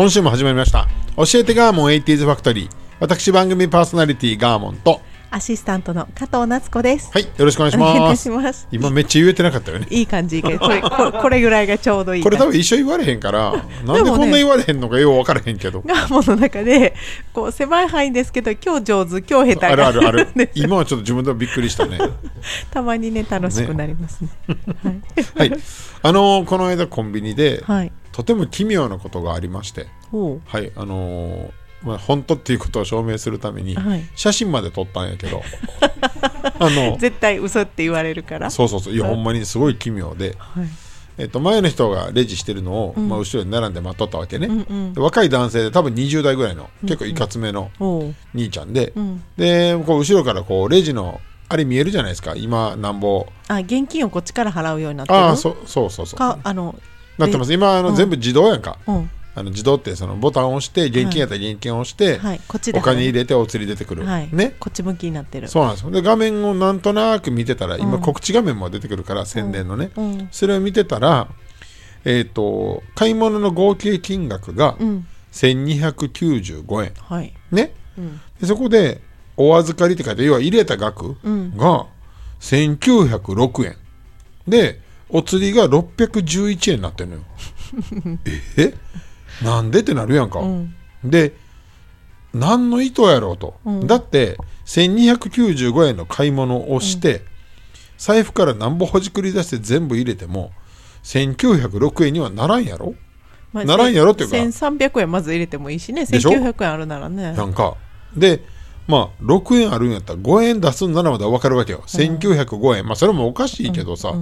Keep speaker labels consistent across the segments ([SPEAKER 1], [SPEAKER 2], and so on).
[SPEAKER 1] 今週も始まりました。教えてガーモン 80s ファクトリー私番組パーソナリティガーモンと
[SPEAKER 2] アシスタントの加藤夏子です。
[SPEAKER 1] はいよろしくお願いします
[SPEAKER 2] します。
[SPEAKER 1] 今めっちゃ言えてなかったよね
[SPEAKER 2] いい感じ。これこれぐらいがちょうどいい
[SPEAKER 1] これ多。分一緒言われへんからなんでこんな言われへんのかよう分からへんけど
[SPEAKER 2] ガーモンの中でこう狭い範囲ですけど今日上手今日下手
[SPEAKER 1] あるあるある
[SPEAKER 2] で
[SPEAKER 1] 今はちょっと自分でもびっくりしたね
[SPEAKER 2] たまにね楽しくなりますね。
[SPEAKER 1] はいあのーこの間コンビニで、
[SPEAKER 2] はい。
[SPEAKER 1] とても奇妙なことがありまして
[SPEAKER 2] ほ
[SPEAKER 1] はいあのーまあ、本当っていうことを証明するために
[SPEAKER 2] はい。
[SPEAKER 1] 写真まで撮ったんやけど、あの
[SPEAKER 2] う。絶対嘘って言われるから。
[SPEAKER 1] そうそうそう。いやほんまにすごい奇妙で、
[SPEAKER 2] はい。
[SPEAKER 1] えっと、前の人がレジしてるのを、まあ、後ろに並んで待っとったわけね、で若い男性で多分20代ぐらいの結構いかつめの。兄ちゃんで、
[SPEAKER 2] ん。
[SPEAKER 1] でこう後ろからこうレジのあれ見えるじゃないですか。今なんぼ。
[SPEAKER 2] あ現金をこっちから払うようになってる。
[SPEAKER 1] ああそそうそうそう。
[SPEAKER 2] かあの
[SPEAKER 1] なってます。今あの、
[SPEAKER 2] うん。
[SPEAKER 1] 全部自動やんか。
[SPEAKER 2] うん
[SPEAKER 1] あの自動ってそのボタンを押して現金やったら現金を押して、
[SPEAKER 2] はい。こっちで。
[SPEAKER 1] お金入れてお釣り出てくる、
[SPEAKER 2] はい。
[SPEAKER 1] ね。
[SPEAKER 2] こっち向きになってる。
[SPEAKER 1] そうなんですよ。で画面をなんとなく見てたら今
[SPEAKER 2] うん。
[SPEAKER 1] 告知画面も出てくるから宣伝のね、
[SPEAKER 2] うん。
[SPEAKER 1] それを見てたらえっ、と買い物の合計金額が
[SPEAKER 2] うん。
[SPEAKER 1] 1295円。
[SPEAKER 2] はい。
[SPEAKER 1] ね。
[SPEAKER 2] うん。
[SPEAKER 1] でそこでお預かりって書いて要は入れた額
[SPEAKER 2] うん。
[SPEAKER 1] が1906円。でお釣りが611円になってるのよ。え？なんでってなるやんか、
[SPEAKER 2] うん。
[SPEAKER 1] で何の意図やろうと、
[SPEAKER 2] うん。
[SPEAKER 1] だって1295円の買い物をして、財布からなんぼほじくり出して全部入れても1906円にはならんやろ。
[SPEAKER 2] まあ
[SPEAKER 1] ならんやろっていうか。
[SPEAKER 2] 1300円まず入れてもいいしね。
[SPEAKER 1] でしょ
[SPEAKER 2] ？1900円あるならね。
[SPEAKER 1] なんか。でまあ6円あるんやったら5円出すんならまだ分かるわけよ、1905円。まあそれもおかしいけどさ、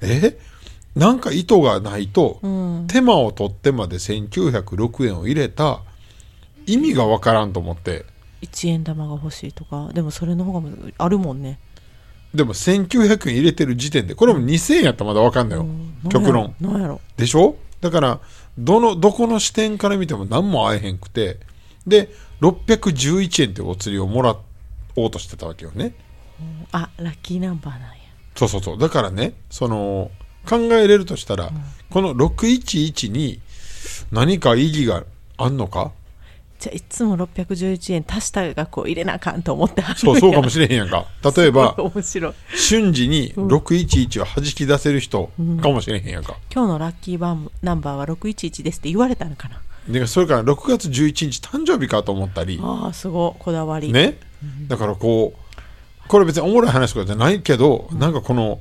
[SPEAKER 1] え？なんか意図がないと、
[SPEAKER 2] うん。
[SPEAKER 1] 手間を取ってまで1906円を入れた意味が分からんと思って。
[SPEAKER 2] 1円玉が欲しいとか。でもそれの方があるもんね。
[SPEAKER 1] でも1900円入れてる時点でこれも2000円やったらまだ分かんないよ、極論。
[SPEAKER 2] なんやろ？
[SPEAKER 1] でしょ？だからどのどこの視点から見ても何も合えへんくてで611円ってお釣りをもらおうとしてたわけよね。
[SPEAKER 2] あラッキーナンバーなんや。
[SPEAKER 1] そうそうそう。だからねその考えれるとしたら、この611に何か意義があんのか？
[SPEAKER 2] じゃあいつも611円足した額を入れなあかんと思ってはる
[SPEAKER 1] そうそうかも
[SPEAKER 2] し
[SPEAKER 1] しれへんやんか。例えば
[SPEAKER 2] れ面白い。
[SPEAKER 1] 瞬時に611を弾き出せる人かもしれへんやんか、
[SPEAKER 2] 今日のラッキーバンナンバーは611ですって言われたのかな。
[SPEAKER 1] でそれから6月11日誕生日かと思ったり。
[SPEAKER 2] ああすごい。こだわり。
[SPEAKER 1] ね、だからこうこれ別におもろい話とかじゃないけど、なんかこの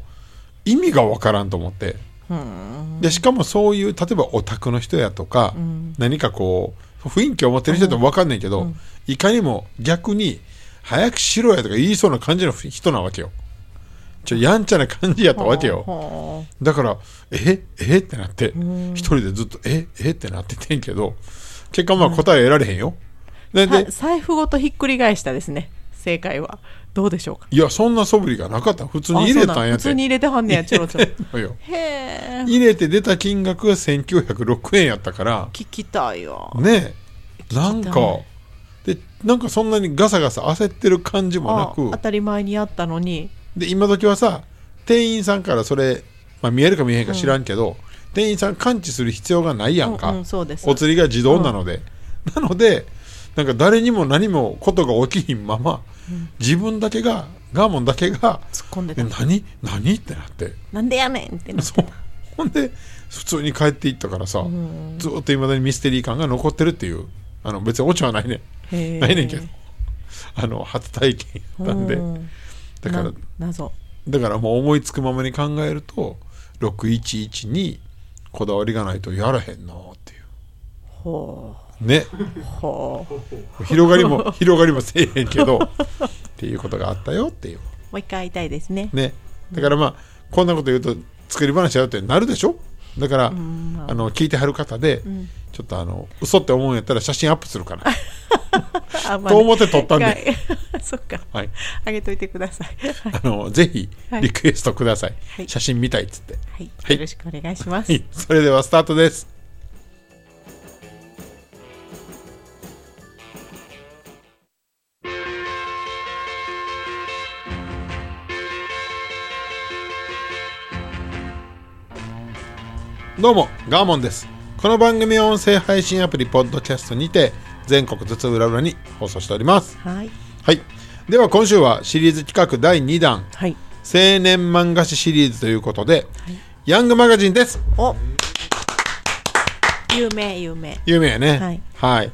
[SPEAKER 1] 意味がわからんと思って。
[SPEAKER 2] うん。
[SPEAKER 1] でしかもそういう例えばオタクの人やとか、何かこう雰囲気を持ってる人って分かんないけど、いかにも逆に早くしろやとか言いそうな感じの人なわけよ。ちょやんちゃな感じやったわけよ。
[SPEAKER 2] ほ
[SPEAKER 1] だからえ？え？ってなって一人でずっとえ？え？ってなっててんけど結果まあ答え得られへんよ、で
[SPEAKER 2] 財布ごとひっくり返したですね正解はどうでしょうか？
[SPEAKER 1] いやそんな素振りがなかった。普通に入れたんやって
[SPEAKER 2] 普通に入れてはんねやちょろちょろへえ。
[SPEAKER 1] 入れて出た金額が1906円やったから。
[SPEAKER 2] 聞きたいよ
[SPEAKER 1] ね。えなんかでなんかそんなにガサガサ焦ってる感じもな
[SPEAKER 2] あ当
[SPEAKER 1] く
[SPEAKER 2] たり前にやったのに。
[SPEAKER 1] で今時はさ店員さんからそれ、まあ、見えるか見えへんか知らんけど、店員さん感知する必要がないやんか、
[SPEAKER 2] うんうんそうです。
[SPEAKER 1] お釣りが自動なので、なのでなんか誰にも何もことが起きひんまま、自分だけがガーモンだけが「
[SPEAKER 2] 突っ込んでた。
[SPEAKER 1] え何？何?」ってなって。
[SPEAKER 2] なんでやねんってな
[SPEAKER 1] そう。ほんで普通に帰っていったからさ、ずっといまだにミステリー感が残ってるっていう。あの別にオチはないねないねんけど。あの初体験やったんで
[SPEAKER 2] うん。
[SPEAKER 1] だから
[SPEAKER 2] な謎。
[SPEAKER 1] だからもう思いつくままに考えると611にこだわりがないとやらへんなっていう。
[SPEAKER 2] ほ
[SPEAKER 1] ね。広がりも広がりもせえへんけどっていうことがあったよっていう。
[SPEAKER 2] もう一回会いたいですね。
[SPEAKER 1] ね。だからまあこんなこと言うと作り話やるってなるでしょ？だから、あ。の聞いてはる方で、ちょっとあの嘘って思うんやったら写真アップするから。
[SPEAKER 2] あ、ま
[SPEAKER 1] と思って撮ったんで。
[SPEAKER 2] はい そっか。
[SPEAKER 1] はい。
[SPEAKER 2] あげといてください。
[SPEAKER 1] あのぜひ
[SPEAKER 2] はい。
[SPEAKER 1] リクエストください、
[SPEAKER 2] はい。
[SPEAKER 1] 写真見たいっつって。
[SPEAKER 2] はい、
[SPEAKER 1] はい。
[SPEAKER 2] よろしくお願いします、
[SPEAKER 1] はい。それではスタートですどうもガーモンです。この番組は音声配信アプリポッドキャストにて全国津々浦々に放送しております。
[SPEAKER 2] はい。
[SPEAKER 1] はい。では今週はシリーズ企画第2弾。
[SPEAKER 2] はい。
[SPEAKER 1] 青年漫画誌シリーズということで、ヤングマガジンです。
[SPEAKER 2] お。有名有名。
[SPEAKER 1] 有名やね。
[SPEAKER 2] はい。
[SPEAKER 1] はい。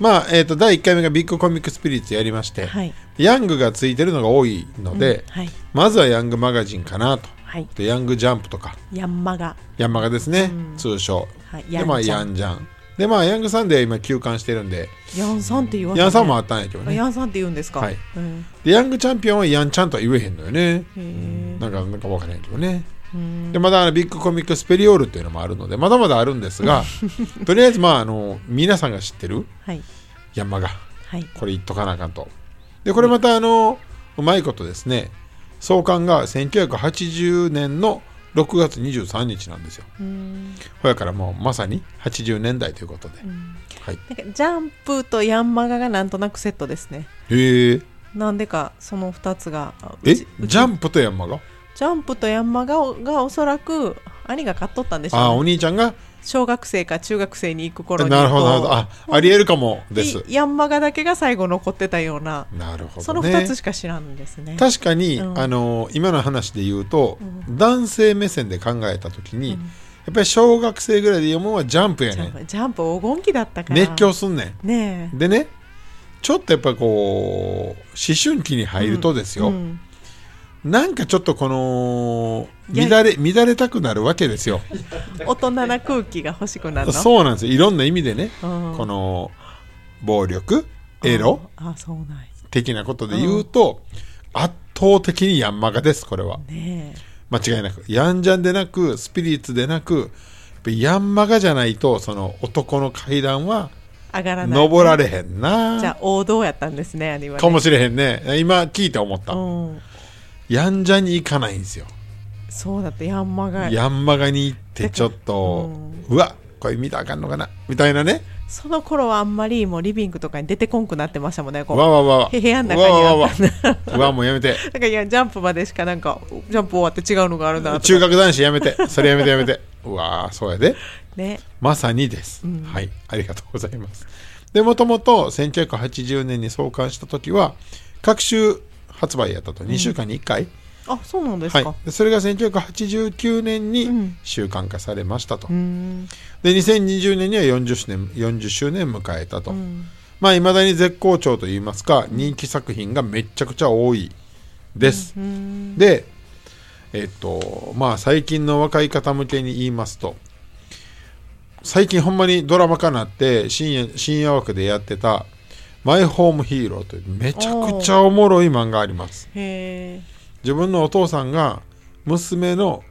[SPEAKER 1] まあ、えー、と第1回目がビッグコミックスピリッツやりまして、
[SPEAKER 2] はい。
[SPEAKER 1] ヤングがついてるのが多いので、
[SPEAKER 2] はい。
[SPEAKER 1] まずはヤングマガジンかなと
[SPEAKER 2] はい。
[SPEAKER 1] でヤングジャンプとか。
[SPEAKER 2] ヤンマガ。
[SPEAKER 1] ヤンマガですね、通称、
[SPEAKER 2] はい。
[SPEAKER 1] でまあヤ
[SPEAKER 2] ヤン。
[SPEAKER 1] ンジャン。でまあヤングサンデーは今休刊してるんで。
[SPEAKER 2] ヤンさんって言わ
[SPEAKER 1] ヤンさんもあ
[SPEAKER 2] あ
[SPEAKER 1] ったんやけどね。
[SPEAKER 2] ヤンさんって言うんですか？
[SPEAKER 1] はい。
[SPEAKER 2] うん。
[SPEAKER 1] でヤングチャンピオンはヤンちゃんとは言えへんのよね。なんかなんか分からへんけどね。でまだビッグコミックスペリオールっていうのもあるのでまだまだあるんですが とりあえずまああの皆さんが知ってる
[SPEAKER 2] はい。
[SPEAKER 1] ヤンマガ。
[SPEAKER 2] はい。
[SPEAKER 1] これ言っとかなあかんと。でこれまたあのうまいことですね創刊が1980年の6月23日なんですよ。
[SPEAKER 2] うん。
[SPEAKER 1] ほやからもうまさに80年代ということで、はい。
[SPEAKER 2] なんかジャンプとヤンマガがなんとなくセットですね。
[SPEAKER 1] へえ。
[SPEAKER 2] なんでかその2つが
[SPEAKER 1] えジャンプとヤンマガ？
[SPEAKER 2] ジャンプとヤンマガがおそらく兄が買っとったんでしょう、ね、
[SPEAKER 1] あお兄ちゃんが？
[SPEAKER 2] 小学生か中学生に行く頃に
[SPEAKER 1] なるほどなるほど。あありえるかも
[SPEAKER 2] で
[SPEAKER 1] です
[SPEAKER 2] ヤンマガだけが最後残ってたような
[SPEAKER 1] なるほどね。
[SPEAKER 2] その2つしか知らんですね。
[SPEAKER 1] 確かに、
[SPEAKER 2] うん。
[SPEAKER 1] あの今の話で言うと、男性目線で考えた時に、やっぱり小学生ぐらいで読むのはジャンプやねん。
[SPEAKER 2] ジャンプ黄金期だったから。
[SPEAKER 1] 熱狂すんね
[SPEAKER 2] ね
[SPEAKER 1] んでねちょっとやっぱこう思春期に入るとです
[SPEAKER 2] え、
[SPEAKER 1] よ、
[SPEAKER 2] うん、
[SPEAKER 1] なんかちょっとこの乱れ乱れたくなるわけですよ。
[SPEAKER 2] 大人な空気が欲しくなるの？
[SPEAKER 1] そうなんですよ。いろんな意味でね、
[SPEAKER 2] うん。
[SPEAKER 1] この暴力エロ。
[SPEAKER 2] あそうなんや。
[SPEAKER 1] 的なことで言うと、圧倒的にヤンマガですこれは。
[SPEAKER 2] ね
[SPEAKER 1] 間違いなく。ヤンジャンでなくスピリッツでなくヤンマガじゃないとその男の階段は
[SPEAKER 2] え上がらない。
[SPEAKER 1] 登られへんな。
[SPEAKER 2] じゃあ王道やったんですね兄はね。
[SPEAKER 1] かもしれへんね。今聞いて思った、
[SPEAKER 2] うん
[SPEAKER 1] ヤンジャンに行かないんですよ。
[SPEAKER 2] そうだってヤンマガ
[SPEAKER 1] ヤンマガに行ってちょっと、うわこれ見たらあかんのかな？みたいなね。
[SPEAKER 2] その頃はあんまりもうリビングとかに出てこんくなってましたもんねこう。
[SPEAKER 1] わわわわ。
[SPEAKER 2] 部屋の中にあ
[SPEAKER 1] わわわ
[SPEAKER 2] った
[SPEAKER 1] わ。うわもうやめて。
[SPEAKER 2] なんかいやジャンプまでしかなんかジャンプ終わって違うのがあるなと。か
[SPEAKER 1] 中学男子やめて。それやめてやめて。うわーそうやで。
[SPEAKER 2] ね。
[SPEAKER 1] まさにです、はい。ありがとうございます。でもともと1980年に創刊した時は各週発売やったと。2週間に1回、
[SPEAKER 2] あそうなんですか、
[SPEAKER 1] はい、でそれが1989年
[SPEAKER 2] う
[SPEAKER 1] に
[SPEAKER 2] ん
[SPEAKER 1] 習慣化されましたと、
[SPEAKER 2] うーん。
[SPEAKER 1] で2020年には40周年 ,40 周年迎えたと、
[SPEAKER 2] うん。
[SPEAKER 1] まあいまだに絶好調といいますか人気作品がめちゃくちゃ多いです、
[SPEAKER 2] うん。
[SPEAKER 1] でえっとまあ最近の若い方向けに言いますと最近ほんまにドラマ化なって深夜深夜枠でやってた「マイホームヒーロー」というめちゃくちゃおもろい漫画あります。自分のお父さんが娘の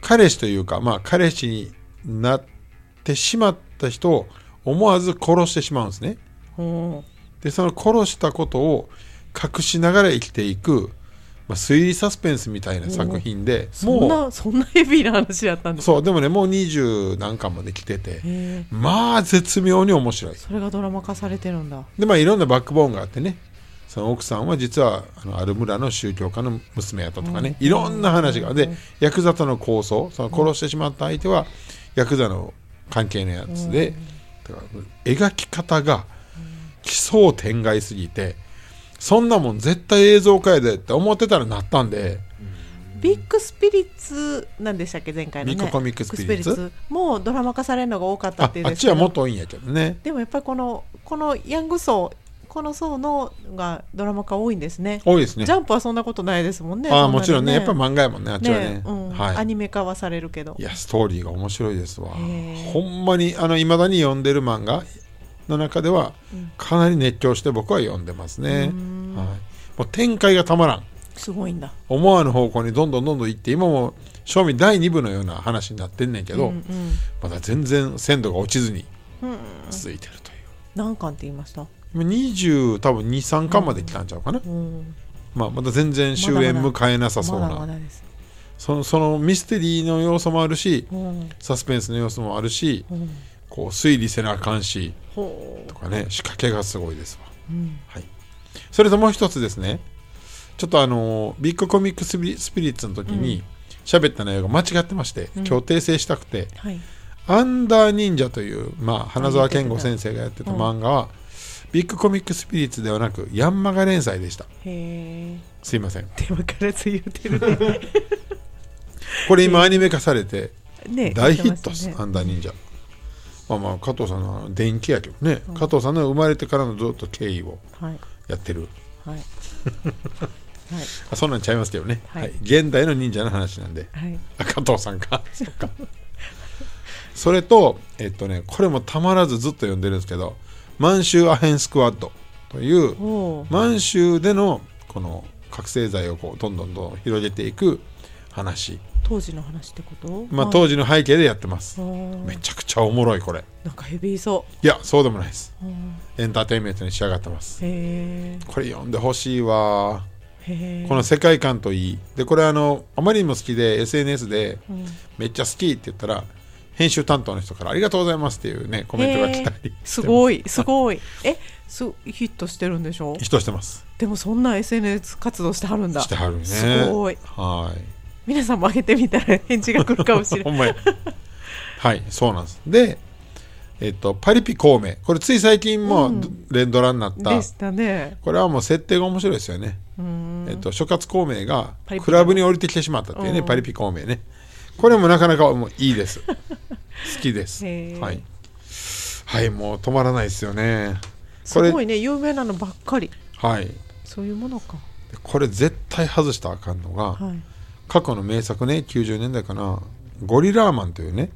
[SPEAKER 1] 彼氏というかまあ彼氏になってしまった人を思わず殺してしまうんですね。
[SPEAKER 2] ほ
[SPEAKER 1] でその殺したことを隠しながら生きていく、まあ、推理サスペンスみたいな作品で
[SPEAKER 2] うそん
[SPEAKER 1] もう
[SPEAKER 2] なそんなヘビーな話やったんですか？
[SPEAKER 1] そうでもねもう20何巻まで来ててまあ絶妙に面白い。
[SPEAKER 2] それがドラマ化されてるんだ。
[SPEAKER 1] でまあいろんなバックボーンがあってねその奥さんは実はあのある村の宗教家の娘やったとかね、いろんな話がでヤクザとの抗争その殺してしまった相手はヤクザの関係のやつで、だから描き方が奇想天外すぎてそんなもん絶対映像化やでって思ってたらなったんで。
[SPEAKER 2] ビッグスピリッツなんでしたっけ前回のね。
[SPEAKER 1] ビッグコミックスピリッツ。
[SPEAKER 2] もうドラマ化されるのが多かった
[SPEAKER 1] あ
[SPEAKER 2] っていう
[SPEAKER 1] あっちはもっと多いんやけどね。
[SPEAKER 2] でもやっぱりこのこのヤング層この層のがドラマ化多いんですね。
[SPEAKER 1] 多いですね。
[SPEAKER 2] ジャンプはそんなことないですもんね。
[SPEAKER 1] ああ
[SPEAKER 2] そなに
[SPEAKER 1] もちろんね。やっぱ漫画やもんねあっちはね。
[SPEAKER 2] ね。うん。
[SPEAKER 1] はい
[SPEAKER 2] アニメ化はされるけど。
[SPEAKER 1] いやストーリーが面白いですわ。ほんまにあの未だに読んでる漫画の中ではかなり熱狂して僕は読んでますね、はい、もう展開がたまらん。
[SPEAKER 2] すごいんだ。
[SPEAKER 1] 思わぬ方向にどんどんどんどん行って今も賞味第2部のような話になってんねんけど、
[SPEAKER 2] うんうん。
[SPEAKER 1] まだ全然鮮度が落ちずに続いてるという。
[SPEAKER 2] 何巻って言いました？
[SPEAKER 1] 今20多分23巻まで来たんちゃうかな、
[SPEAKER 2] うん。
[SPEAKER 1] まあ、まだ全然終焉迎えなさそうな。そのそのミステリーの要素もあるし
[SPEAKER 2] うん。
[SPEAKER 1] サスペンスの要素もあるし
[SPEAKER 2] うん
[SPEAKER 1] こう推理せなあかんし
[SPEAKER 2] ほ
[SPEAKER 1] とかね仕掛けがすごいですわ、
[SPEAKER 2] うん。
[SPEAKER 1] はい、それともう一つですね。ちょっとあのビッグコミックスピリッツの時に喋った内容が間違ってまして、今日訂正したくて
[SPEAKER 2] うはい「
[SPEAKER 1] アンダー忍者」という、まあ、花澤健吾先生がやってた漫画は、ビッグコミックスピリッツではなくヤンマガ連載でした。すいません。
[SPEAKER 2] 手分からず言ってる。ね
[SPEAKER 1] これ今アニメ化されて
[SPEAKER 2] ね
[SPEAKER 1] 大ヒットです、
[SPEAKER 2] ね。
[SPEAKER 1] アンダー忍者まあまあ加藤さんの電気やけどね、加藤さんの生まれてからのずっと経緯を
[SPEAKER 2] はい。
[SPEAKER 1] やってる。
[SPEAKER 2] はい。はい。
[SPEAKER 1] あそんなんちゃいますけどね、は
[SPEAKER 2] はい。い
[SPEAKER 1] 現代の忍者の話なんで。
[SPEAKER 2] はい。
[SPEAKER 1] あ加藤さんか。そっか。それとえっとねこれもたまらずずっと読んでるんですけど満州アヘンスクワッドという満州でのこの覚醒剤をこうどんどんどん広げていく話
[SPEAKER 2] 当時の話ってこと？
[SPEAKER 1] まあ当時の背景でやってます。
[SPEAKER 2] お
[SPEAKER 1] めちゃくちゃおもろいこれ。
[SPEAKER 2] なんかヘビーそ
[SPEAKER 1] いやそうでもないです。エンターテインメントに仕上がってます。
[SPEAKER 2] へ
[SPEAKER 1] これ読んでほしいわ。この世界観といい。でこれあのあまりにも好きで SNS で
[SPEAKER 2] うん。
[SPEAKER 1] めっちゃ好きって言ったら編集担当の人からありがとうございますっていうねコメントが来たり
[SPEAKER 2] す。
[SPEAKER 1] い
[SPEAKER 2] ごいすごい。えすヒットしてるんでしょ？
[SPEAKER 1] 人してます。
[SPEAKER 2] でもそんな SNS 活動してはるんだ。
[SPEAKER 1] してはるね。
[SPEAKER 2] すごい。
[SPEAKER 1] はい
[SPEAKER 2] 皆さんも上げてみたら返事が来るかもしれない。
[SPEAKER 1] はいそうなんです。でえっとパリピ孔明。これつい最近も
[SPEAKER 2] うん。
[SPEAKER 1] 連ドラになった、
[SPEAKER 2] でしたね。
[SPEAKER 1] これはもう設定が面白いですよね、
[SPEAKER 2] うん。
[SPEAKER 1] えっと、諸葛孔明がクラブに降りてきてしまったっていうね
[SPEAKER 2] うん。
[SPEAKER 1] パリピ孔明ね。これもなかなかもういいです。好きです。はい、はい、もう止まらないですよね。
[SPEAKER 2] す
[SPEAKER 1] これ
[SPEAKER 2] ごいね有名なのばっかり。
[SPEAKER 1] はい。
[SPEAKER 2] そういうものか。
[SPEAKER 1] これ絶対外したらあかんのが、
[SPEAKER 2] はい
[SPEAKER 1] 過去の名作ね。90年代かな。ゴリラーマンというね。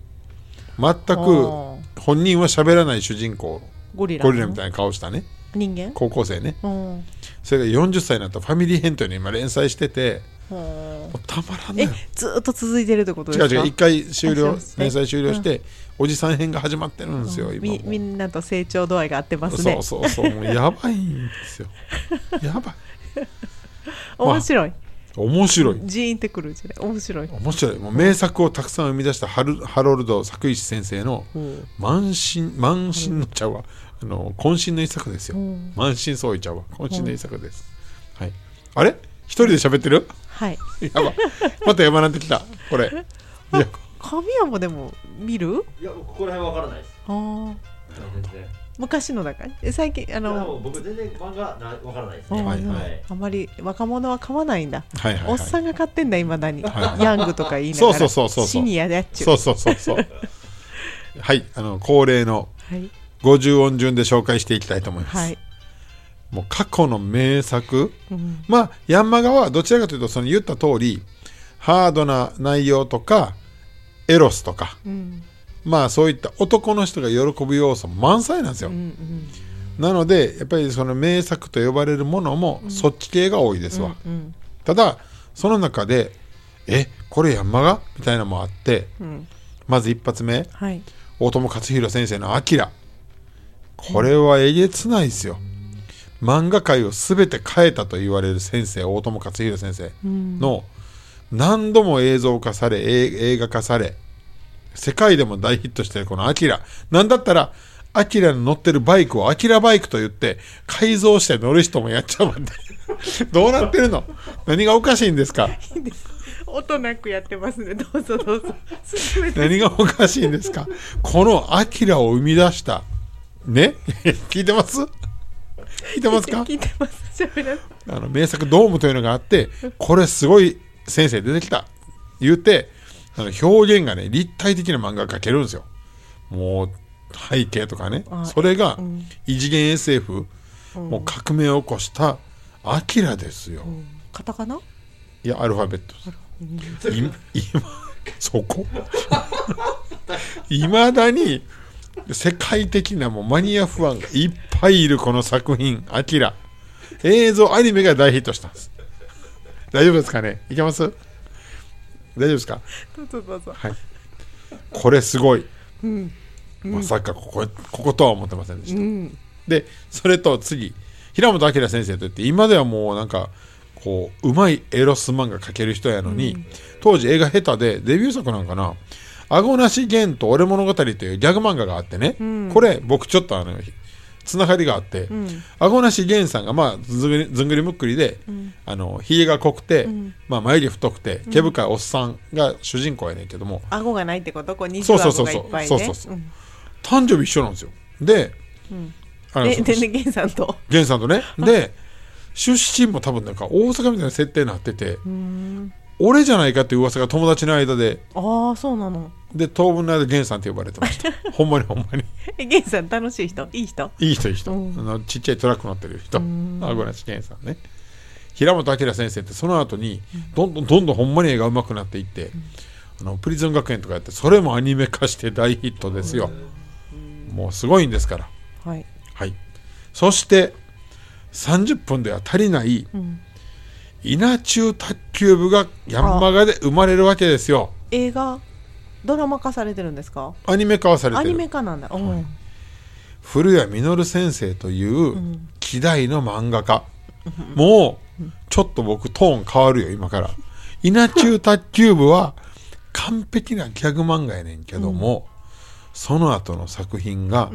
[SPEAKER 1] 全く
[SPEAKER 2] ー。
[SPEAKER 1] 本人は喋らない主人公。
[SPEAKER 2] ゴリラ
[SPEAKER 1] ゴリラみたいな顔したね。
[SPEAKER 2] 人間？
[SPEAKER 1] 高校生ね。
[SPEAKER 2] うん。
[SPEAKER 1] それが40歳になった。ファミリー編というのを今連載してて。うたまらん
[SPEAKER 2] うえ
[SPEAKER 1] のよ。
[SPEAKER 2] ずーっと続いてるってことですか？
[SPEAKER 1] 違う違う。一回終了連載終了して、おじさん編が始まってるんですよ、今も
[SPEAKER 2] みみんなと成長度合いが合ってますね。
[SPEAKER 1] そうそうそう。もうやばいんですよ。やばい。
[SPEAKER 2] 面白い
[SPEAKER 1] 面白い。
[SPEAKER 2] ジーンってくるじゃない？面白い。
[SPEAKER 1] 面白い。もう名作をたくさん生み出したハルハロルド作石先生の
[SPEAKER 2] うん。
[SPEAKER 1] 満身満身のちゃうわ。あの渾身の一作ですよ、
[SPEAKER 2] うん。
[SPEAKER 1] 満身創痍ちゃうわ。渾身の一作です、はい。あれ？一人で喋ってる？
[SPEAKER 2] はい。
[SPEAKER 1] やば。また山なんてきた。これ。いや
[SPEAKER 2] 神山でも見る？
[SPEAKER 3] いや、ここら辺わからないです。
[SPEAKER 2] あー。
[SPEAKER 3] 全然。
[SPEAKER 2] 昔のだから。え最近あ
[SPEAKER 3] あの、
[SPEAKER 2] の
[SPEAKER 3] 僕全然漫画なわからないです
[SPEAKER 2] あ
[SPEAKER 3] ね。
[SPEAKER 1] はい
[SPEAKER 3] はい。
[SPEAKER 2] あまり若者は買わないんだ。
[SPEAKER 1] はいはい、はい、
[SPEAKER 2] おっさんが買ってんだいまだに。
[SPEAKER 1] はい
[SPEAKER 2] ヤングとか言いながら。
[SPEAKER 1] そうそうそうそうそう。
[SPEAKER 2] シニアでやっちゅ
[SPEAKER 1] そうそうそうそう。はいあの恒例の
[SPEAKER 2] はい。
[SPEAKER 1] 50音順で紹介していきたいと思います、
[SPEAKER 2] はい。
[SPEAKER 1] もう過去の名作。
[SPEAKER 2] うん。
[SPEAKER 1] まあヤンマガはどちらかというとその言った通りハードな内容とかエロスとか。
[SPEAKER 2] うん
[SPEAKER 1] まあそういった男の人が喜ぶ要素満載なんですよ、
[SPEAKER 2] うんうん。
[SPEAKER 1] なのでやっぱりその名作と呼ばれるものもそっち系が多いですわ、
[SPEAKER 2] うん
[SPEAKER 1] ただその中でえこれヤンマガみたいなのもあって
[SPEAKER 2] うん。
[SPEAKER 1] まず一発目
[SPEAKER 2] はい。
[SPEAKER 1] 大友克洋先生の「アキラ」これはえげつないですよ。漫画界を全て変えたと言われる先生大友克洋先生の何度も映像化され映映画化され世界でも大ヒットしてるこの「アキラ」なんだったらアキラの乗ってるバイクをアキラバイクと言って改造して乗る人もやっちゃうなんて どうなってるの？何がおかしいんですか？
[SPEAKER 2] いいです音なくやってますね。どうぞどうぞ。
[SPEAKER 1] 何がおかしいんですか？このアキラを生み出した。ね？聞いてます？聞いてますか？
[SPEAKER 2] 聞いてます。喋ら
[SPEAKER 1] あの名作「ドーム」というのがあってこれすごい先生出てきた。言ってあの表現がね立体的な漫画描けるんですよ。もう背景とかね。
[SPEAKER 2] あ
[SPEAKER 1] それが
[SPEAKER 2] うん。
[SPEAKER 1] 異次元 SF、もう革命を起こしたアキラですよ、
[SPEAKER 2] カタカナ？
[SPEAKER 1] いやアルファベットです。い今そこ？いまだに世界的なもうマニアファンがいっぱいいるこの作品「アキラ」映像アニメが大ヒットしたんです。大丈夫ですかね？いけます？大丈夫ですか？
[SPEAKER 2] どうぞどうぞ。
[SPEAKER 1] はい。これすごい、まさかこここことは思ってませんでした、
[SPEAKER 2] うん。
[SPEAKER 1] でそれと次。平本明先生といって今ではもうなんかこううまいエロス漫画描ける人やのに、当時映画下手でデビュー作なんかな「あごなし源と俺物語」というギャグ漫画があってね、これ僕ちょっとあのつながりがあって、あごなし源さんがまあずんぐりずんぐりむっくりで、あのひげが濃くて、まあ、眉毛太くて毛深いおっさんが主人公やねんけども、
[SPEAKER 2] 顎がないってこと？こう二重
[SPEAKER 1] そうそう
[SPEAKER 2] 顎
[SPEAKER 1] そうそう。
[SPEAKER 2] がいっぱいね。
[SPEAKER 1] そうそうそう。
[SPEAKER 2] うん。
[SPEAKER 1] 誕生日一緒なんですよ。で、あの
[SPEAKER 2] ででで源さんと？
[SPEAKER 1] 源さんとね。で出身も多分なんか大阪みたいな設定になってて俺じゃないかっていう噂が友達の間で。
[SPEAKER 2] ああそうなの
[SPEAKER 1] で当分の間源さんって呼ばれてました。ほんまにほんまに。
[SPEAKER 2] え源さん楽しい人？いい人？
[SPEAKER 1] いい人いい人、
[SPEAKER 2] うん。
[SPEAKER 1] あのちっちゃいトラック乗ってる人。あごなし源さんね。平本明先生ってその後にどんどんどんどんほんまに絵が上手くなっていって、あのプリズン学園とかやってそれもアニメ化して大ヒットですよ、もうすごいんですから。
[SPEAKER 2] はい。
[SPEAKER 1] はい、そして30分では足りない、稲中卓球部がヤンマガで生まれるわけですよ。
[SPEAKER 2] 映画？ドラマ化されてるんですか？
[SPEAKER 1] アニメ化はされ
[SPEAKER 2] アニメ化なんだ、うん。
[SPEAKER 1] 古谷実先生という希代の漫画家、もうちょっと僕トーン変わるよ今から。稲中卓球部は完璧なギャグ漫画やねんけども、その後の作品が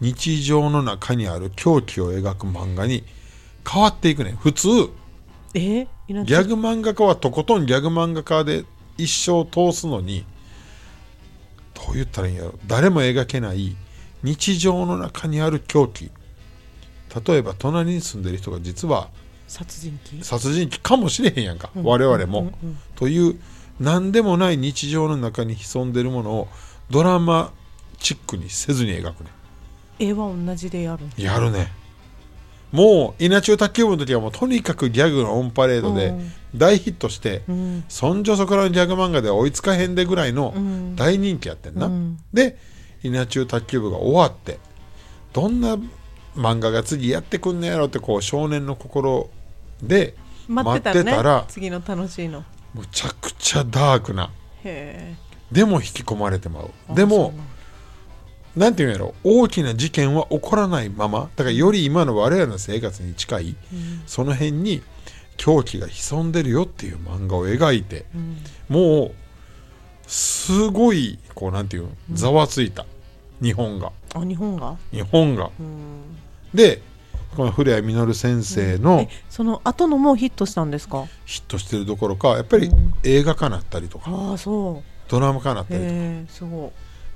[SPEAKER 1] 日常の中にある狂気を描く漫画に変わっていくねん。普通
[SPEAKER 2] え？稲
[SPEAKER 1] ギャグ漫画家はとことんギャグ漫画家で一生通すのにどう言ったらいいんやろ。誰も描けない日常の中にある狂気。例えば隣に住んでる人が実は
[SPEAKER 2] 殺人鬼？
[SPEAKER 1] 殺人鬼かもしれへんやんか、我々も、という何でもない日常の中に潜んでるものをドラマチックにせずに描くね
[SPEAKER 2] 絵は同じでやる
[SPEAKER 1] やるねもう稲中卓球部の時はもうとにかくギャグのオンパレードで
[SPEAKER 2] うん。
[SPEAKER 1] 大ヒットして、
[SPEAKER 2] うん。
[SPEAKER 1] そんじょそこらのギャグ漫画では追いつかへんでぐらいの
[SPEAKER 2] ん。
[SPEAKER 1] 大人気やってんな、
[SPEAKER 2] うん。
[SPEAKER 1] で稲中卓球部が終わってどんな漫画が次やってくんのやろってこう少年の心で
[SPEAKER 2] 待ってたら次の楽しいの。
[SPEAKER 1] むちゃくちゃダークな。
[SPEAKER 2] へ
[SPEAKER 1] でも引き込まれてまう。
[SPEAKER 2] え
[SPEAKER 1] でもなんていうんやろ？大きな事件は起こらないまま。だからより今の我々の生活に近い、その辺に狂気が潜んでるよっていう漫画を描いて、もうすごいこうなんていうの？ざわついた。日本が。
[SPEAKER 2] あ日本が？
[SPEAKER 1] 日本が、
[SPEAKER 2] ん。
[SPEAKER 1] でこの古谷実先生の
[SPEAKER 2] えその後のもヒットしたんですか？
[SPEAKER 1] ヒットしてるどころかやっぱり映画化なったりとか
[SPEAKER 2] ああそう。
[SPEAKER 1] ドラマ化なったりとか。
[SPEAKER 2] すごい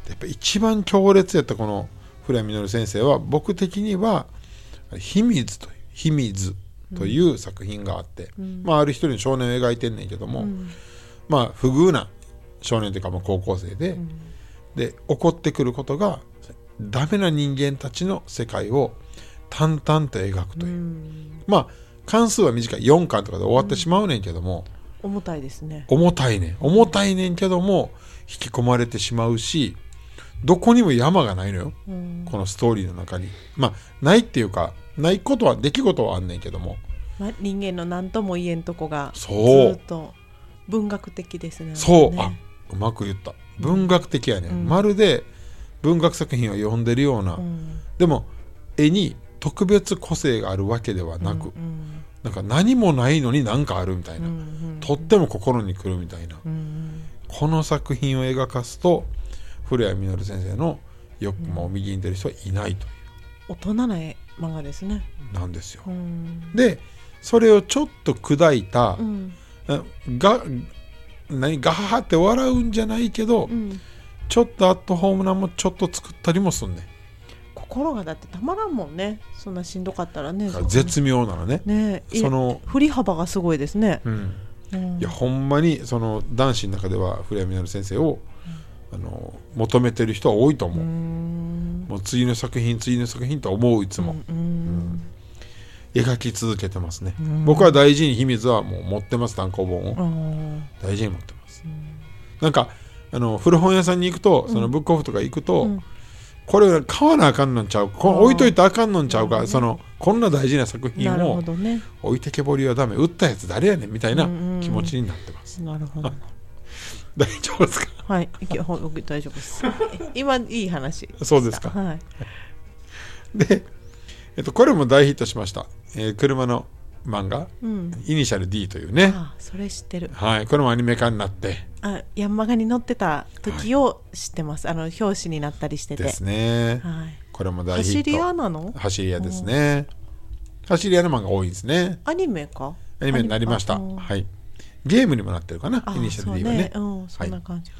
[SPEAKER 1] やっぱ一番強烈やったこの古谷実先生は僕的には「秘密」という「秘密」という作品があって、まあ、ある一人の少年を描いてんねんけども、まあ不遇な少年というかまあ高校生で、で起こってくることがダメな人間たちの世界を淡々と描くという、まあ関数は短い。4巻とかで終わってしまうねんけども、
[SPEAKER 2] 重たいですね。
[SPEAKER 1] 重たいねん。重たいねんけども引き込まれてしまうしどこにも山がないのよ、このストーリーの中に。まあないっていうかないことは出来事はあんねんけども。
[SPEAKER 2] ま、人間の何とも言えんとこが
[SPEAKER 1] そう。
[SPEAKER 2] ずっと文学的ですね。
[SPEAKER 1] そう、
[SPEAKER 2] ね。
[SPEAKER 1] あうまく言った。文学的やね、ん、まるで文学作品を読んでるような、
[SPEAKER 2] うん。
[SPEAKER 1] でも絵に特別個性があるわけではなく、
[SPEAKER 2] うん
[SPEAKER 1] なんか何もないのに何かあるみたいな、
[SPEAKER 2] うんうん。
[SPEAKER 1] とっても心にくるみたいな、
[SPEAKER 2] うん。
[SPEAKER 1] この作品を描かすと古谷実先生のよくも右に出る人はいないとい
[SPEAKER 2] 大人な絵漫画ですね。
[SPEAKER 1] うなん。ですよ。
[SPEAKER 2] うん
[SPEAKER 1] でそれをちょっと砕いた、
[SPEAKER 2] うん。
[SPEAKER 1] あが何ガハハって笑うんじゃないけど、
[SPEAKER 2] うん。
[SPEAKER 1] ちょっとアットホームなもんちょっと作ったりもすんね
[SPEAKER 2] 心がだってたまらんもんね。そんなしんどかったらね。
[SPEAKER 1] ん絶妙なのね。
[SPEAKER 2] ね。え
[SPEAKER 1] その
[SPEAKER 2] 振り幅がすごいですね、
[SPEAKER 1] うん。
[SPEAKER 2] うん。
[SPEAKER 1] いやほんまにその男子の中では古谷実先生を、あの求めてる人は多いと思う、
[SPEAKER 2] うん。
[SPEAKER 1] もう次の作品次の作品と思ういつも、
[SPEAKER 2] うん
[SPEAKER 1] 描き続けてますね、
[SPEAKER 2] ん。
[SPEAKER 1] 僕は大事に秘密はもう持ってます単行本を、
[SPEAKER 2] うん。
[SPEAKER 1] 大事に持ってます、なんかあの古本屋さんに行くとそのブックオフとか行くと、
[SPEAKER 2] うん。
[SPEAKER 1] これ買わなあかんのんちゃう。こ置いといたらあかんのんちゃうか。そのこんな大事な作品を置いてけぼりはダメ。売ったやつ誰やねんみたいな気持ちになってます、
[SPEAKER 2] なるほど
[SPEAKER 1] 大丈夫ですか？
[SPEAKER 2] はい。大丈夫です。今いい話。
[SPEAKER 1] そうですか。
[SPEAKER 2] はい。
[SPEAKER 1] で、えっと、これも大ヒットしました、えー車の漫画、
[SPEAKER 2] うん。
[SPEAKER 1] イニシャル D というね。
[SPEAKER 2] あそれ知ってる。
[SPEAKER 1] はい。これもアニメ化になって。
[SPEAKER 2] あヤンマガに乗ってた時を知ってます、あの表紙になったりしてて。
[SPEAKER 1] ですね。
[SPEAKER 2] はい。
[SPEAKER 1] これも大ヒット。
[SPEAKER 2] 走り屋なの？
[SPEAKER 1] 走り屋ですね。走り屋の漫画多いですね。
[SPEAKER 2] アニメか？
[SPEAKER 1] アニメになりました。はいゲームにもなってるかな
[SPEAKER 2] あ
[SPEAKER 1] イニシャル
[SPEAKER 2] そう
[SPEAKER 1] D はね。
[SPEAKER 2] うんそんな感じ、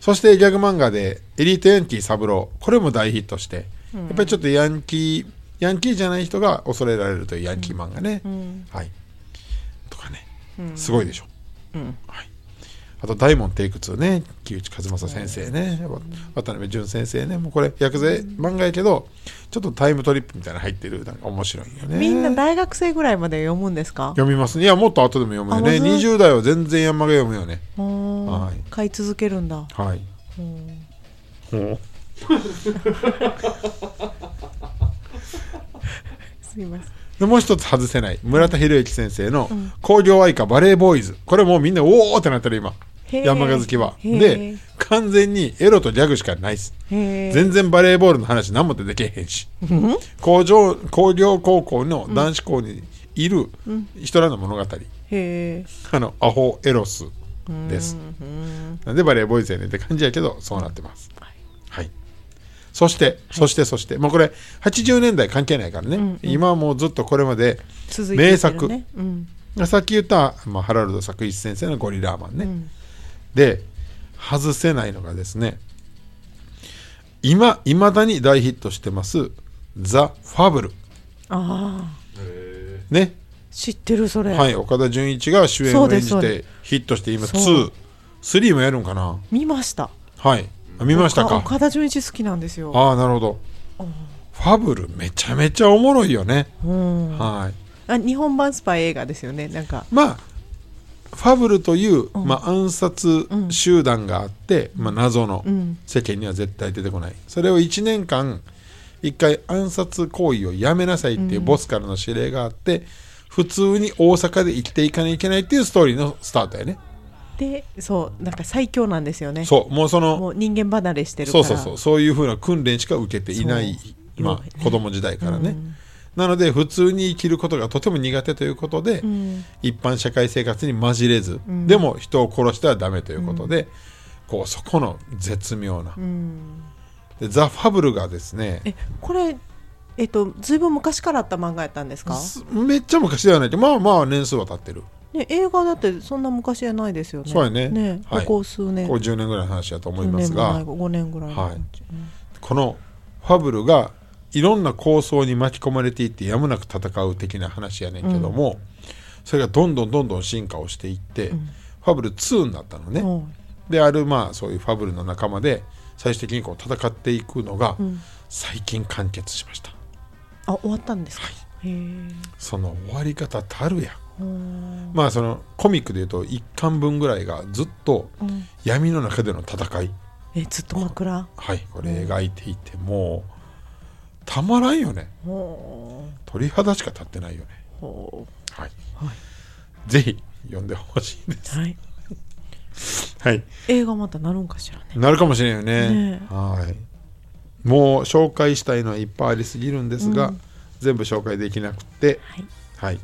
[SPEAKER 1] そしてギャグ漫画でエリートヤンキー三郎これも大ヒットして、やっぱりちょっとヤンキーヤンキーじゃない人が恐れられるというヤンキー漫画ね、はい。とかね。すごいでしょ、はい、あと大門テイク2ね。木内和正先生ね、わ渡辺淳先生ね。もうこれ薬剤漫画やけどちょっとタイムトリップみたいなの入ってる。なんか面白いよね。
[SPEAKER 2] みんな大学生ぐらいまで読むんですか？
[SPEAKER 1] 読みますね。いやもっと後でも読むよね。
[SPEAKER 2] あ本当
[SPEAKER 1] ？20代は全然ヤンマガ読むよね。
[SPEAKER 2] うん
[SPEAKER 1] はい。
[SPEAKER 2] 買い続けるんだ。
[SPEAKER 1] はい。ほう
[SPEAKER 2] すいません
[SPEAKER 1] でもう一つ外せない。村田博之先生の「工業愛歌バレーボーイズ」これもうみんなおおってなってる今。山鹿好きは。で完全にエロとギャグしかない。っす全然バレーボールの話何も出てけへんし。工場工業高校の男子校にいる人らの物語、
[SPEAKER 2] へえ
[SPEAKER 1] あのアホエロスです。なんでバレーボーイズやねんって感じやけどそうなってます、はいそして、そしてそして。もうこれ80年代関係ないからね、今はもうずっとこれまで名作。
[SPEAKER 2] ねうん。
[SPEAKER 1] さっき言った、まあ、ハラルド作一先生の「ゴリラーマンね」で外せないのがですね今いまだに大ヒットしてます「ザ・ファブル。
[SPEAKER 2] ああ」
[SPEAKER 1] ね。
[SPEAKER 2] 知ってるそれ、
[SPEAKER 1] はい岡田准一が主演を演じてヒットして今
[SPEAKER 2] そう
[SPEAKER 1] 23もやるんかな。
[SPEAKER 2] 見ました。
[SPEAKER 1] はい。あ見ましたか？
[SPEAKER 2] 岡岡田准一好きなんですよ。
[SPEAKER 1] ああなるほど。ファブルめちゃめちゃおもろいよね。
[SPEAKER 2] うん。
[SPEAKER 1] はい。
[SPEAKER 2] あ日本版スパイ映画ですよねなんか。
[SPEAKER 1] まあファブルという、まあ、暗殺集団があって、まあ、謎の
[SPEAKER 2] ん。
[SPEAKER 1] 世間には絶対出てこない。それを1年間一回暗殺行為をやめなさいっていうボスからの指令があって、普通に大阪で生きていかないといけないっていうストーリーのスタートやね
[SPEAKER 2] でそうなんか最強なんですよね。
[SPEAKER 1] そうもうその
[SPEAKER 2] もう人間離れしてるから。
[SPEAKER 1] そうそうそう。そういうふうな訓練しか受けていないまあ、子供時代からね、なので普通に生きることがとても苦手ということで、一般社会生活に混じれず、でも人を殺してはダメということで、こうそこの絶妙な、でザ・ファブルがですね
[SPEAKER 2] えこれえっとずいぶん昔からあった漫画やったんですか、
[SPEAKER 1] すめっちゃ昔ではないけどまあまあ年数は経ってる
[SPEAKER 2] ね、映画だってそんな昔じゃないですよね。
[SPEAKER 1] そうやね。
[SPEAKER 2] ね
[SPEAKER 1] はい。
[SPEAKER 2] ここ数年、
[SPEAKER 1] こう10年ぐらいの話だと思います
[SPEAKER 2] 10年もない
[SPEAKER 1] が
[SPEAKER 2] 5年ぐらいの
[SPEAKER 1] はい。このファブルがいろんな構想に巻き込まれていってやむなく戦う的な話やねんけども、それがどんどんどんどん進化をしていって、ファブル2になったのね、
[SPEAKER 2] うん
[SPEAKER 1] であるまあそういうファブルの仲間で最終的にこう戦っていくのが最近完結しました、
[SPEAKER 2] あ終わったんですか、へえ
[SPEAKER 1] その終わり方たるやまあそのコミックでいうと1巻分ぐらいがずっと闇の中での戦い、
[SPEAKER 2] えずっと枕？
[SPEAKER 1] はいこれ描いていてもうたまらんよね。
[SPEAKER 2] ほ
[SPEAKER 1] 鳥肌しか立ってないよね。
[SPEAKER 2] う。ほ
[SPEAKER 1] はい、ぜひ読んでほしいです。
[SPEAKER 2] うはい。
[SPEAKER 1] はい。
[SPEAKER 2] 映画またなるんかしらね。
[SPEAKER 1] なるかもしれんよね。
[SPEAKER 2] ね
[SPEAKER 1] はい。もう紹介したいのはいっぱいありすぎるんですが、全部紹介できなくて。
[SPEAKER 2] はい。
[SPEAKER 1] はい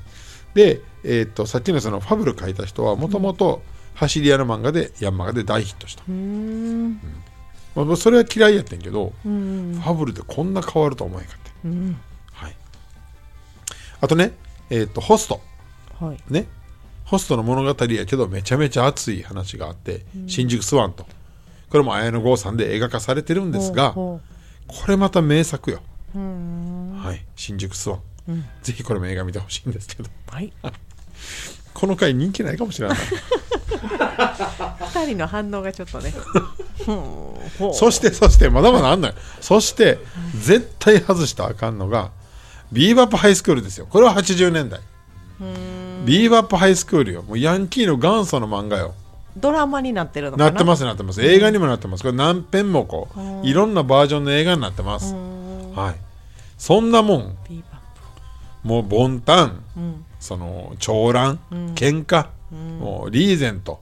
[SPEAKER 1] で、えー、とさっきのそのファブル書いた人はもともと走り屋の漫画でヤンマガで大ヒットした、
[SPEAKER 2] うーん。
[SPEAKER 1] まあ、それは嫌いやってんけど、
[SPEAKER 2] うん
[SPEAKER 1] ファブルでこんな変わるとは思えんかって、
[SPEAKER 2] うん
[SPEAKER 1] はい、あとね、えー、とホスト。
[SPEAKER 2] はい。
[SPEAKER 1] ね。ホストの物語やけどめちゃめちゃ熱い話があって、新宿スワンと。これも綾野剛さんで映画化されてるんですが
[SPEAKER 2] ほ
[SPEAKER 1] これまた名作よ、はい、新宿スワン、ぜひこれも映画見てほしいんですけど。
[SPEAKER 2] はい。
[SPEAKER 1] この回人気ないかもしれな。い
[SPEAKER 2] 二人の反応がちょっとね。
[SPEAKER 1] そしてそしてまだまだあんのよ。そして絶対外したらあかんのがビーバップハイスクールですよ。これは80年代。ビーバップハイスクールよ。もうヤンキーの元祖の漫画よ。
[SPEAKER 2] ドラマになってるのかな？
[SPEAKER 1] なってますなってます。映画にもなってます。これ何編もこう
[SPEAKER 2] うん。
[SPEAKER 1] いろんなバージョンの映画になってます。
[SPEAKER 2] うん。
[SPEAKER 1] はい。そんなもん。
[SPEAKER 2] ビーバッ
[SPEAKER 1] もうボンタン
[SPEAKER 2] プうん。
[SPEAKER 1] その長乱
[SPEAKER 2] うん。
[SPEAKER 1] 喧嘩もうリーゼント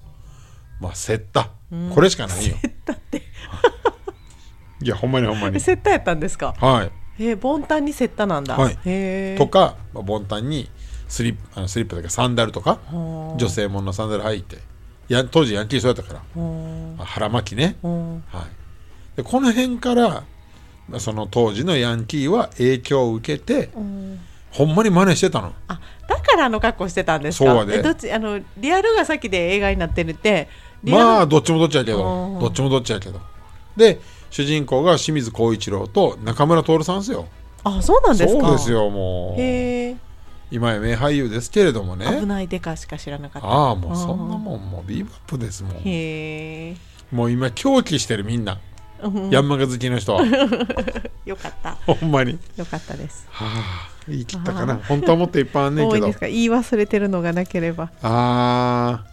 [SPEAKER 1] まあセッタ。これしかないよ。
[SPEAKER 2] だって。
[SPEAKER 1] いやほんまにほんまに。
[SPEAKER 2] セッタやったんですか？
[SPEAKER 1] はい。
[SPEAKER 2] えー、ボンタンにセッタなんだ。
[SPEAKER 1] はい。とか、まあ、ボンタンにスリップあのスリップというかサンダルとか
[SPEAKER 2] はあ
[SPEAKER 1] 女性もののサンダル履いて。や当時ヤンキーそうやったから。腹巻きね、
[SPEAKER 2] う。ん
[SPEAKER 1] はい、でこの辺からまあその当時のヤンキーは影響を受けて
[SPEAKER 2] うん
[SPEAKER 1] ほんまに真似してたの？
[SPEAKER 2] あだからあの格好してたんですか？
[SPEAKER 1] そうやで。
[SPEAKER 2] えどっち？あのリアルが先で映画になってるって？
[SPEAKER 1] まあどっちもどっちやけ
[SPEAKER 2] う
[SPEAKER 1] ど
[SPEAKER 2] ん。
[SPEAKER 1] どっちもどっちやけど。で主人公が清水光一郎と中村徹さんですよ。
[SPEAKER 2] あそうなんですか？
[SPEAKER 1] そうですよもう。
[SPEAKER 2] へえ。
[SPEAKER 1] 今や名俳優ですけれどもね。
[SPEAKER 2] 危ないデカしか知らなかった。
[SPEAKER 1] ああもうそんなもんもうビーバップですもん。
[SPEAKER 2] へえ。
[SPEAKER 1] もう今狂気してるみんな。
[SPEAKER 2] うん。
[SPEAKER 1] ヤンマガ好きの人は。
[SPEAKER 2] よかった。
[SPEAKER 1] ほんまに。
[SPEAKER 2] よかったです。
[SPEAKER 1] はあ言い切ったかな。本当はもっといっぱいあんねんけど。
[SPEAKER 2] 言い忘れてるのがなければ。
[SPEAKER 1] あ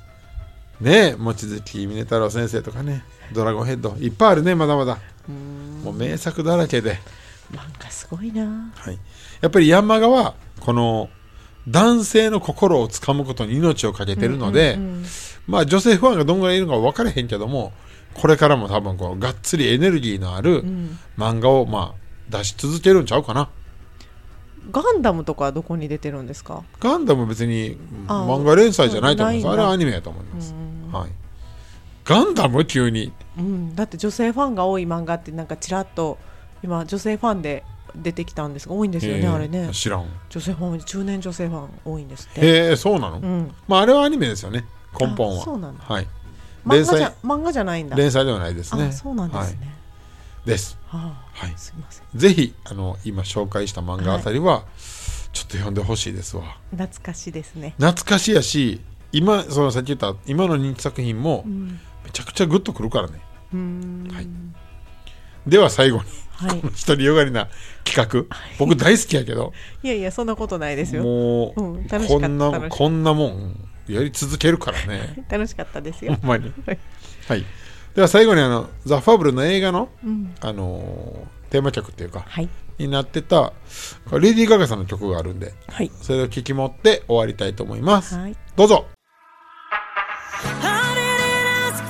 [SPEAKER 1] ー。ねえ望月峰太郎先生とかね。ドラゴンヘッド。いっぱいあるねまだまだ。
[SPEAKER 2] うん。
[SPEAKER 1] もう名作だらけで、
[SPEAKER 2] 漫画すごいな。
[SPEAKER 1] はい、やっぱりヤンマガはこの男性の心をつかむことに命を懸けてるので、
[SPEAKER 2] うんうんうん
[SPEAKER 1] まあ女性ファンがどんぐらいいるのか分からへんけどもこれからも多分こうがっつりエネルギーのある
[SPEAKER 2] ん。
[SPEAKER 1] 漫画をまあ出し続けるんちゃうかな
[SPEAKER 2] ガンダムとかはどこに出てるんですか？
[SPEAKER 1] ガンダム別に
[SPEAKER 2] あ
[SPEAKER 1] 漫画連載じゃないと思います。あれはアニメやと思います、
[SPEAKER 2] うん
[SPEAKER 1] はい、ガンダム急に。
[SPEAKER 2] うん、だって女性ファンが多い漫画ってなんかちらっと今女性ファンで出てきたんですが多いんですよねあれね。
[SPEAKER 1] 知らん。
[SPEAKER 2] 女性ファン中年女性ファン多いんですって。
[SPEAKER 1] へえそうなの、
[SPEAKER 2] うん。
[SPEAKER 1] まああれはアニメですよね。根本は。
[SPEAKER 2] あそうなんだ。
[SPEAKER 1] はい。
[SPEAKER 2] 漫
[SPEAKER 1] 連載
[SPEAKER 2] 画じゃ漫画じゃないんだ。
[SPEAKER 1] 連載ではないですね。
[SPEAKER 2] あそうなんです
[SPEAKER 1] はい、
[SPEAKER 2] ね、
[SPEAKER 1] です
[SPEAKER 2] は
[SPEAKER 1] はい。
[SPEAKER 2] あ、すいません。
[SPEAKER 1] ぜひあの今紹介した漫画あたりは、ちょっと読んでほしいですわ。
[SPEAKER 2] 懐かしいですね。
[SPEAKER 1] 懐かしいやし今そのさっき言った今の人気作品も
[SPEAKER 2] うん。
[SPEAKER 1] めちゃくちゃグッとくるからね。はい。では最後に
[SPEAKER 2] はい。
[SPEAKER 1] この独りよがりな企画。僕大好きやけど。
[SPEAKER 2] いやいやそんなことないですよ。
[SPEAKER 1] もう、
[SPEAKER 2] うん
[SPEAKER 1] こんなこんなもんやり続けるからね。
[SPEAKER 2] 楽しかったです
[SPEAKER 1] ほ
[SPEAKER 2] よ
[SPEAKER 1] んまに。
[SPEAKER 2] はい。
[SPEAKER 1] はいでは最後にあのザ・ファブルの映画の、
[SPEAKER 2] うん。
[SPEAKER 1] あのーテーマ曲っていうか
[SPEAKER 2] はい。
[SPEAKER 1] になってたレディー・ガガさんの曲があるんで
[SPEAKER 2] はい。
[SPEAKER 1] それを聞き持って終わりたいと思います、
[SPEAKER 2] はい。
[SPEAKER 1] どうぞ。
[SPEAKER 4] I didn't ask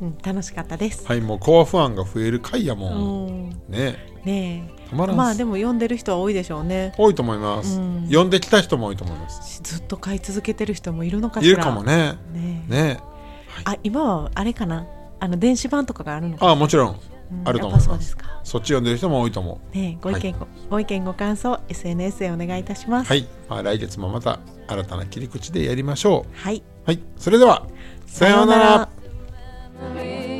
[SPEAKER 2] うん、楽しかったです。
[SPEAKER 1] はいもうコアファンが増える回や
[SPEAKER 2] う
[SPEAKER 1] もん、
[SPEAKER 2] ん、
[SPEAKER 1] ね
[SPEAKER 2] ねえ。
[SPEAKER 1] たまらん
[SPEAKER 2] まあでも読んでる人は多いでしょうね。
[SPEAKER 1] 多いと思います、
[SPEAKER 2] うん
[SPEAKER 1] 読んできた人も多いと思います
[SPEAKER 2] ずっと買い続けてる人もいるのかしら。
[SPEAKER 1] いるかも。ね
[SPEAKER 2] ねえ
[SPEAKER 1] ね
[SPEAKER 2] あ、今はあれかな？あの電子版とかがあるのか。
[SPEAKER 1] あもちろん
[SPEAKER 2] うん
[SPEAKER 1] あると思いま
[SPEAKER 2] です。
[SPEAKER 1] そっち読んでる人も多いと思う
[SPEAKER 2] ねえ、ご意見ご、ご意見ご感想 SNS でお願いいたします。
[SPEAKER 1] はい、まあ、来月もまた新たな切り口でやりましょう
[SPEAKER 2] はい。
[SPEAKER 1] はいそれではさようなら Maria.